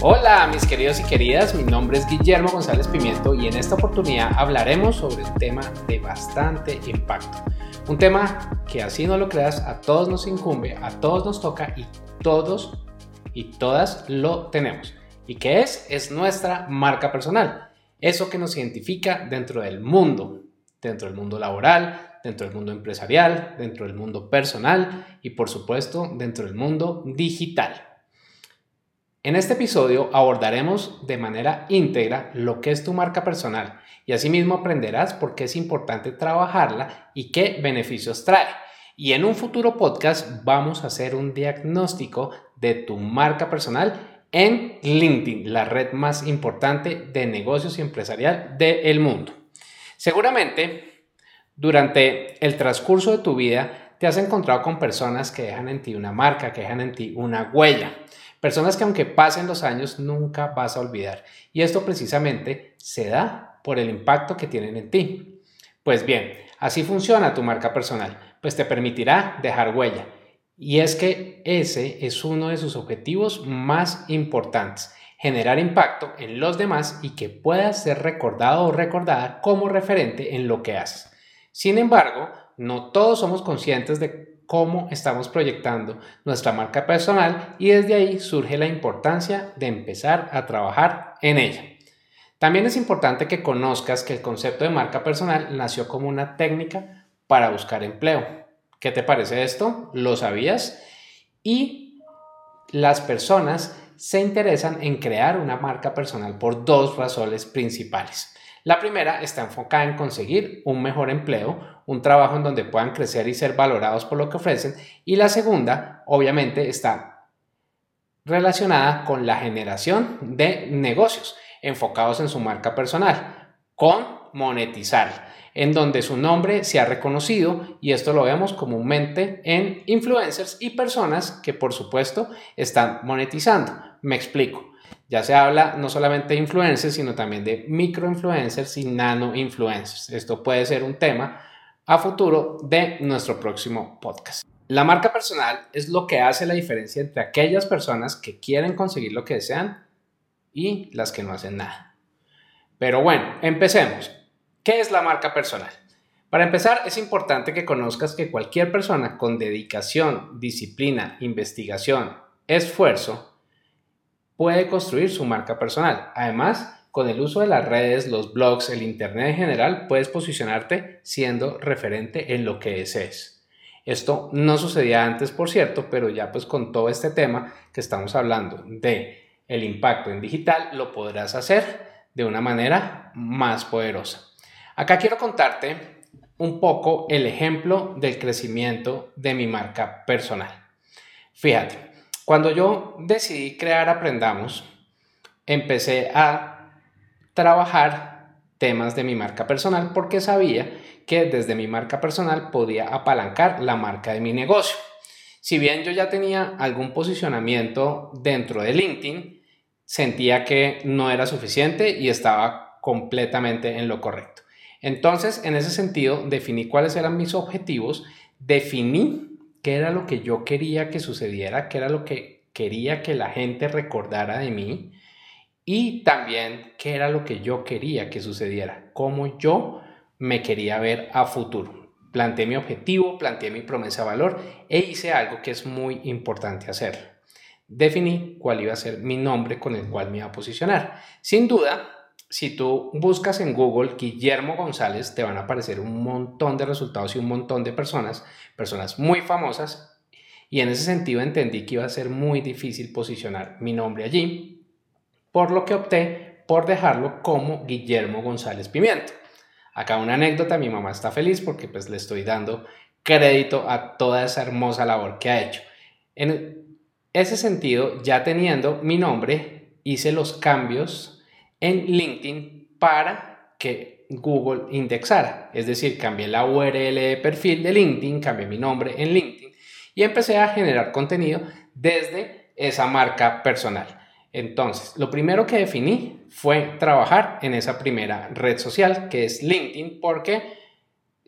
Hola mis queridos y queridas, mi nombre es Guillermo González Pimiento y en esta oportunidad hablaremos sobre un tema de bastante impacto. Un tema que así no lo creas, a todos nos incumbe, a todos nos toca y todos y todas lo tenemos. ¿Y qué es? Es nuestra marca personal. Eso que nos identifica dentro del mundo, dentro del mundo laboral, dentro del mundo empresarial, dentro del mundo personal y por supuesto dentro del mundo digital. En este episodio abordaremos de manera íntegra lo que es tu marca personal y asimismo aprenderás por qué es importante trabajarla y qué beneficios trae. Y en un futuro podcast vamos a hacer un diagnóstico de tu marca personal en LinkedIn, la red más importante de negocios y empresarial del mundo. Seguramente, durante el transcurso de tu vida, te has encontrado con personas que dejan en ti una marca, que dejan en ti una huella. Personas que aunque pasen los años nunca vas a olvidar. Y esto precisamente se da por el impacto que tienen en ti. Pues bien, así funciona tu marca personal, pues te permitirá dejar huella. Y es que ese es uno de sus objetivos más importantes, generar impacto en los demás y que puedas ser recordado o recordada como referente en lo que haces. Sin embargo, no todos somos conscientes de cómo estamos proyectando nuestra marca personal y desde ahí surge la importancia de empezar a trabajar en ella. También es importante que conozcas que el concepto de marca personal nació como una técnica para buscar empleo. ¿Qué te parece esto? ¿Lo sabías? Y las personas se interesan en crear una marca personal por dos razones principales. La primera está enfocada en conseguir un mejor empleo, un trabajo en donde puedan crecer y ser valorados por lo que ofrecen. Y la segunda, obviamente, está relacionada con la generación de negocios enfocados en su marca personal, con monetizar, en donde su nombre se ha reconocido y esto lo vemos comúnmente en influencers y personas que por supuesto están monetizando. Me explico. Ya se habla no solamente de influencers, sino también de microinfluencers y nano-influencers. Esto puede ser un tema a futuro de nuestro próximo podcast. La marca personal es lo que hace la diferencia entre aquellas personas que quieren conseguir lo que desean y las que no hacen nada. Pero bueno, empecemos. ¿Qué es la marca personal? Para empezar, es importante que conozcas que cualquier persona con dedicación, disciplina, investigación, esfuerzo, puede construir su marca personal. Además, con el uso de las redes, los blogs, el Internet en general, puedes posicionarte siendo referente en lo que desees. Esto no sucedía antes, por cierto, pero ya pues con todo este tema que estamos hablando de el impacto en digital, lo podrás hacer de una manera más poderosa. Acá quiero contarte un poco el ejemplo del crecimiento de mi marca personal. Fíjate, cuando yo decidí crear Aprendamos, empecé a trabajar temas de mi marca personal porque sabía que desde mi marca personal podía apalancar la marca de mi negocio. Si bien yo ya tenía algún posicionamiento dentro de LinkedIn, sentía que no era suficiente y estaba completamente en lo correcto. Entonces, en ese sentido, definí cuáles eran mis objetivos, definí qué era lo que yo quería que sucediera, qué era lo que quería que la gente recordara de mí y también qué era lo que yo quería que sucediera, cómo yo me quería ver a futuro. Planteé mi objetivo, planteé mi promesa de valor e hice algo que es muy importante hacer. Definí cuál iba a ser mi nombre con el cual me iba a posicionar. Sin duda, si tú buscas en Google Guillermo González, te van a aparecer un montón de resultados y un montón de personas, personas muy famosas, y en ese sentido entendí que iba a ser muy difícil posicionar mi nombre allí, por lo que opté por dejarlo como Guillermo González Pimiento. Acá una anécdota, mi mamá está feliz porque pues le estoy dando crédito a toda esa hermosa labor que ha hecho. En ese sentido, ya teniendo mi nombre, hice los cambios en LinkedIn para que Google indexara. Es decir, cambié la URL de perfil de LinkedIn, cambié mi nombre en LinkedIn y empecé a generar contenido desde esa marca personal. Entonces, lo primero que definí fue trabajar en esa primera red social que es LinkedIn porque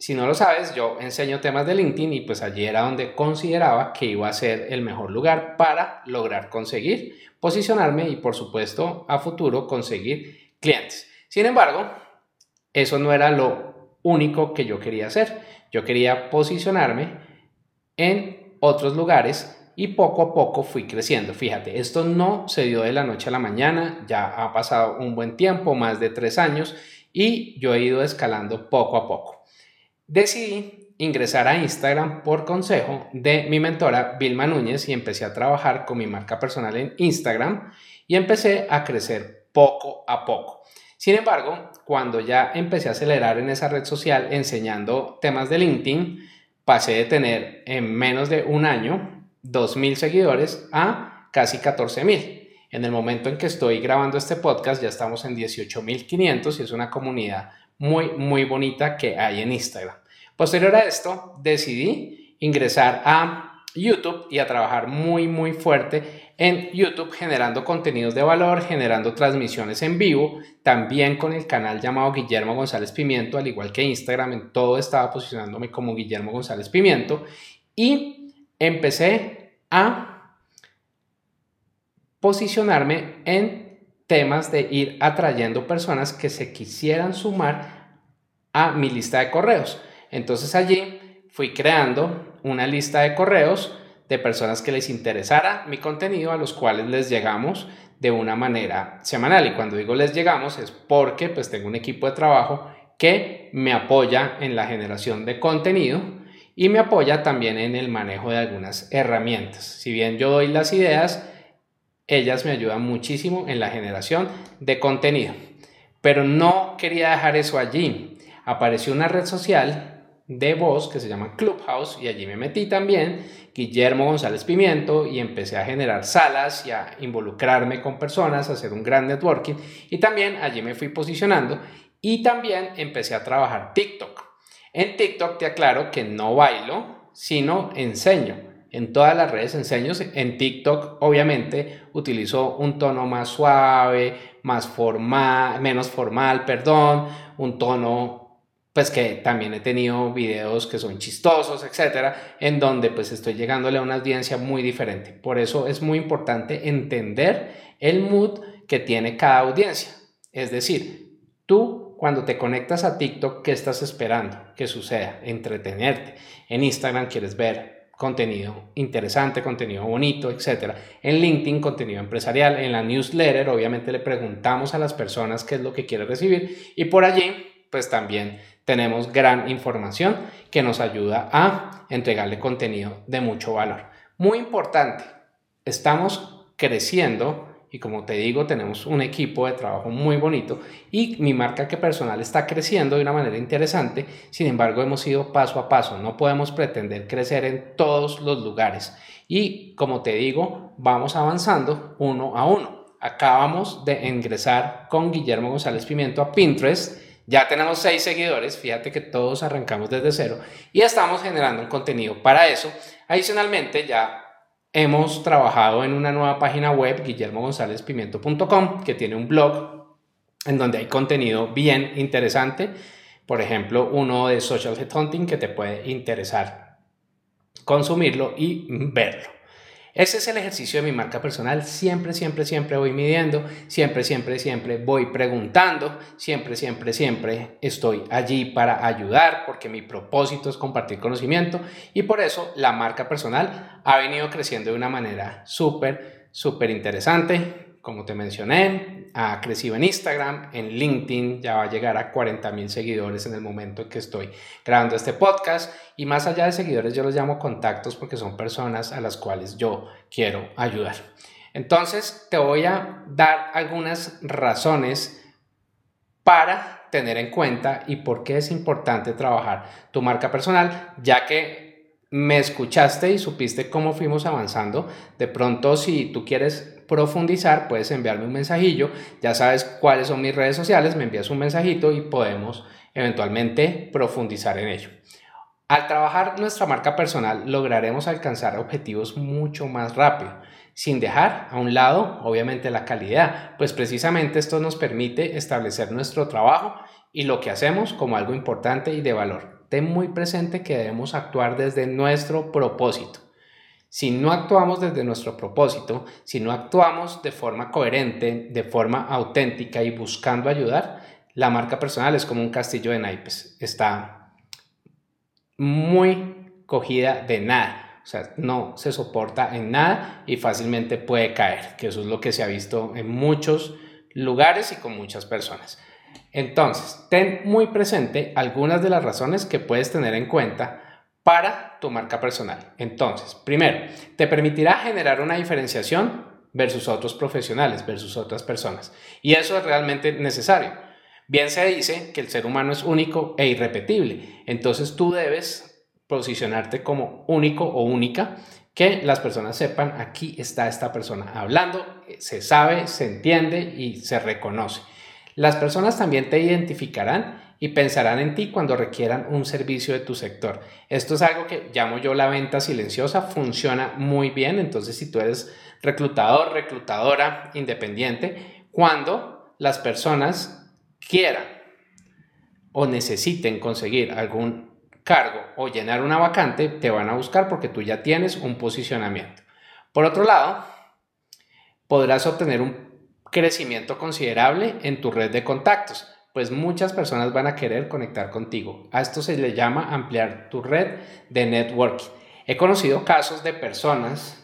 si no lo sabes, yo enseño temas de LinkedIn y pues allí era donde consideraba que iba a ser el mejor lugar para lograr conseguir posicionarme y por supuesto a futuro conseguir clientes. Sin embargo, eso no era lo único que yo quería hacer. Yo quería posicionarme en otros lugares y poco a poco fui creciendo. Fíjate, esto no se dio de la noche a la mañana, ya ha pasado un buen tiempo, más de tres años, y yo he ido escalando poco a poco decidí ingresar a Instagram por consejo de mi mentora Vilma Núñez y empecé a trabajar con mi marca personal en Instagram y empecé a crecer poco a poco. Sin embargo, cuando ya empecé a acelerar en esa red social enseñando temas de LinkedIn, pasé de tener en menos de un año 2.000 seguidores a casi 14.000. En el momento en que estoy grabando este podcast ya estamos en 18.500 y es una comunidad muy, muy bonita que hay en Instagram. Posterior a esto, decidí ingresar a YouTube y a trabajar muy, muy fuerte en YouTube generando contenidos de valor, generando transmisiones en vivo, también con el canal llamado Guillermo González Pimiento, al igual que Instagram, en todo estaba posicionándome como Guillermo González Pimiento y empecé a posicionarme en temas de ir atrayendo personas que se quisieran sumar a mi lista de correos. Entonces allí fui creando una lista de correos de personas que les interesara mi contenido, a los cuales les llegamos de una manera semanal. Y cuando digo les llegamos es porque pues tengo un equipo de trabajo que me apoya en la generación de contenido y me apoya también en el manejo de algunas herramientas. Si bien yo doy las ideas, ellas me ayudan muchísimo en la generación de contenido. Pero no quería dejar eso allí. Apareció una red social de voz que se llama Clubhouse y allí me metí también, Guillermo González Pimiento, y empecé a generar salas y a involucrarme con personas, a hacer un gran networking y también allí me fui posicionando y también empecé a trabajar TikTok. En TikTok te aclaro que no bailo, sino enseño. En todas las redes enseño. En TikTok, obviamente, utilizo un tono más suave, más formal, menos formal, perdón, un tono pues que también he tenido videos que son chistosos, etcétera, en donde pues estoy llegándole a una audiencia muy diferente. Por eso es muy importante entender el mood que tiene cada audiencia. Es decir, tú cuando te conectas a TikTok, ¿qué estás esperando que suceda? Entretenerte. En Instagram quieres ver contenido interesante, contenido bonito, etcétera. En LinkedIn, contenido empresarial. En la newsletter, obviamente le preguntamos a las personas qué es lo que quiere recibir y por allí, pues también tenemos gran información que nos ayuda a entregarle contenido de mucho valor. Muy importante, estamos creciendo y como te digo, tenemos un equipo de trabajo muy bonito y mi marca que personal está creciendo de una manera interesante. Sin embargo, hemos ido paso a paso. No podemos pretender crecer en todos los lugares. Y como te digo, vamos avanzando uno a uno. Acabamos de ingresar con Guillermo González Pimiento a Pinterest ya tenemos seis seguidores, fíjate que todos arrancamos desde cero y estamos generando un contenido para eso. Adicionalmente, ya hemos trabajado en una nueva página web, guillermogonzalezpimiento.com, que tiene un blog en donde hay contenido bien interesante. Por ejemplo, uno de social headhunting que te puede interesar consumirlo y verlo. Ese es el ejercicio de mi marca personal. Siempre, siempre, siempre voy midiendo, siempre, siempre, siempre voy preguntando, siempre, siempre, siempre estoy allí para ayudar porque mi propósito es compartir conocimiento y por eso la marca personal ha venido creciendo de una manera súper, súper interesante como te mencioné, ha crecido en Instagram, en LinkedIn, ya va a llegar a 40 mil seguidores en el momento en que estoy grabando este podcast. Y más allá de seguidores, yo los llamo contactos porque son personas a las cuales yo quiero ayudar. Entonces, te voy a dar algunas razones para tener en cuenta y por qué es importante trabajar tu marca personal, ya que me escuchaste y supiste cómo fuimos avanzando. De pronto, si tú quieres profundizar, puedes enviarme un mensajillo. Ya sabes cuáles son mis redes sociales, me envías un mensajito y podemos eventualmente profundizar en ello. Al trabajar nuestra marca personal, lograremos alcanzar objetivos mucho más rápido, sin dejar a un lado, obviamente, la calidad, pues precisamente esto nos permite establecer nuestro trabajo y lo que hacemos como algo importante y de valor. Ten muy presente que debemos actuar desde nuestro propósito. Si no actuamos desde nuestro propósito, si no actuamos de forma coherente, de forma auténtica y buscando ayudar, la marca personal es como un castillo de naipes. Está muy cogida de nada. O sea, no se soporta en nada y fácilmente puede caer, que eso es lo que se ha visto en muchos lugares y con muchas personas. Entonces, ten muy presente algunas de las razones que puedes tener en cuenta para tu marca personal. Entonces, primero, te permitirá generar una diferenciación versus otros profesionales, versus otras personas. Y eso es realmente necesario. Bien se dice que el ser humano es único e irrepetible. Entonces tú debes posicionarte como único o única, que las personas sepan, aquí está esta persona hablando, se sabe, se entiende y se reconoce. Las personas también te identificarán y pensarán en ti cuando requieran un servicio de tu sector. Esto es algo que llamo yo la venta silenciosa, funciona muy bien, entonces si tú eres reclutador, reclutadora independiente, cuando las personas quieran o necesiten conseguir algún cargo o llenar una vacante, te van a buscar porque tú ya tienes un posicionamiento. Por otro lado, podrás obtener un crecimiento considerable en tu red de contactos pues muchas personas van a querer conectar contigo. A esto se le llama ampliar tu red de networking. He conocido casos de personas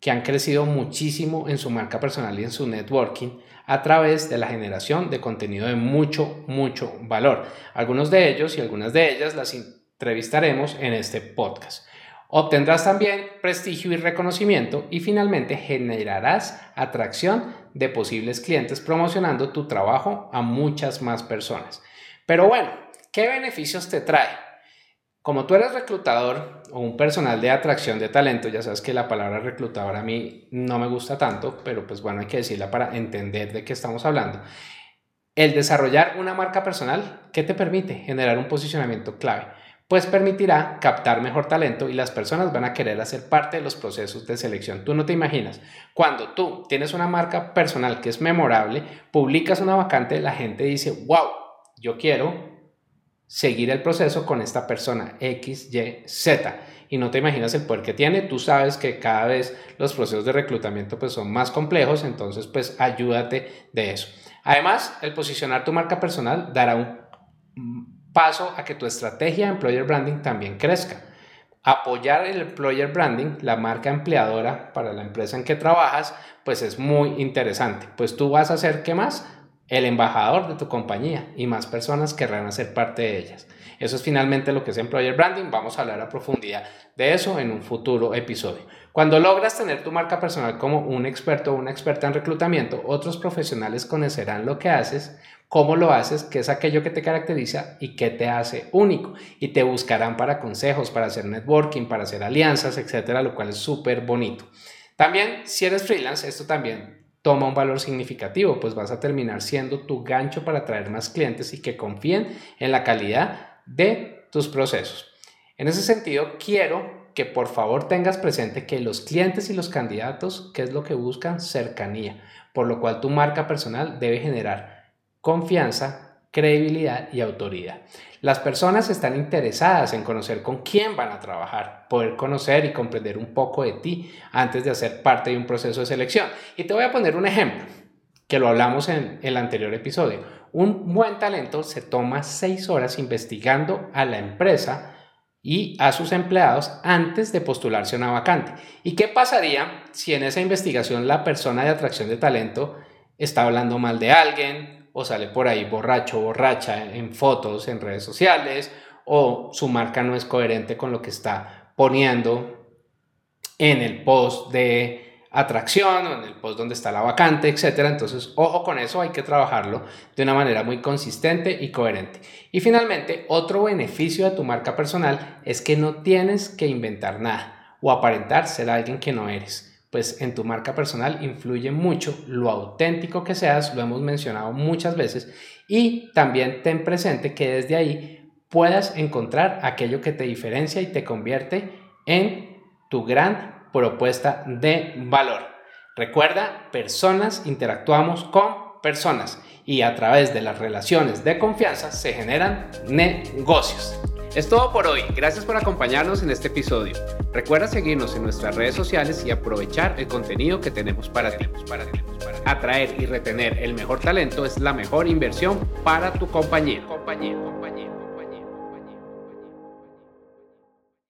que han crecido muchísimo en su marca personal y en su networking a través de la generación de contenido de mucho, mucho valor. Algunos de ellos y algunas de ellas las entrevistaremos en este podcast. Obtendrás también prestigio y reconocimiento y finalmente generarás atracción de posibles clientes promocionando tu trabajo a muchas más personas. Pero bueno, ¿qué beneficios te trae? Como tú eres reclutador o un personal de atracción de talento, ya sabes que la palabra reclutador a mí no me gusta tanto, pero pues bueno, hay que decirla para entender de qué estamos hablando. El desarrollar una marca personal, ¿qué te permite? Generar un posicionamiento clave pues permitirá captar mejor talento y las personas van a querer hacer parte de los procesos de selección. Tú no te imaginas, cuando tú tienes una marca personal que es memorable, publicas una vacante, la gente dice, wow, yo quiero seguir el proceso con esta persona X, Y, Z. Y no te imaginas el poder que tiene. Tú sabes que cada vez los procesos de reclutamiento pues, son más complejos, entonces pues ayúdate de eso. Además, el posicionar tu marca personal dará un paso a que tu estrategia de employer branding también crezca. Apoyar el employer branding, la marca empleadora para la empresa en que trabajas, pues es muy interesante. Pues tú vas a ser, ¿qué más? El embajador de tu compañía y más personas querrán hacer parte de ellas. Eso es finalmente lo que es employer branding. Vamos a hablar a profundidad de eso en un futuro episodio. Cuando logras tener tu marca personal como un experto o una experta en reclutamiento, otros profesionales conocerán lo que haces, cómo lo haces, qué es aquello que te caracteriza y qué te hace único. Y te buscarán para consejos, para hacer networking, para hacer alianzas, etcétera, lo cual es súper bonito. También, si eres freelance, esto también toma un valor significativo, pues vas a terminar siendo tu gancho para atraer más clientes y que confíen en la calidad de tus procesos. En ese sentido, quiero que por favor tengas presente que los clientes y los candidatos, ¿qué es lo que buscan? Cercanía, por lo cual tu marca personal debe generar confianza, credibilidad y autoridad. Las personas están interesadas en conocer con quién van a trabajar, poder conocer y comprender un poco de ti antes de hacer parte de un proceso de selección. Y te voy a poner un ejemplo, que lo hablamos en el anterior episodio. Un buen talento se toma seis horas investigando a la empresa y a sus empleados antes de postularse a una vacante. ¿Y qué pasaría si en esa investigación la persona de atracción de talento está hablando mal de alguien, o sale por ahí borracho borracha en fotos en redes sociales o su marca no es coherente con lo que está poniendo en el post de atracción o en el post donde está la vacante, etcétera. Entonces, ojo con eso, hay que trabajarlo de una manera muy consistente y coherente. Y finalmente, otro beneficio de tu marca personal es que no tienes que inventar nada o aparentar ser alguien que no eres. Pues en tu marca personal influye mucho lo auténtico que seas, lo hemos mencionado muchas veces, y también ten presente que desde ahí puedas encontrar aquello que te diferencia y te convierte en tu gran propuesta de valor. Recuerda, personas interactuamos con personas y a través de las relaciones de confianza se generan negocios. Es todo por hoy. Gracias por acompañarnos en este episodio. Recuerda seguirnos en nuestras redes sociales y aprovechar el contenido que tenemos para ti. Atraer y retener el mejor talento es la mejor inversión para tu compañía. compañía, compañía.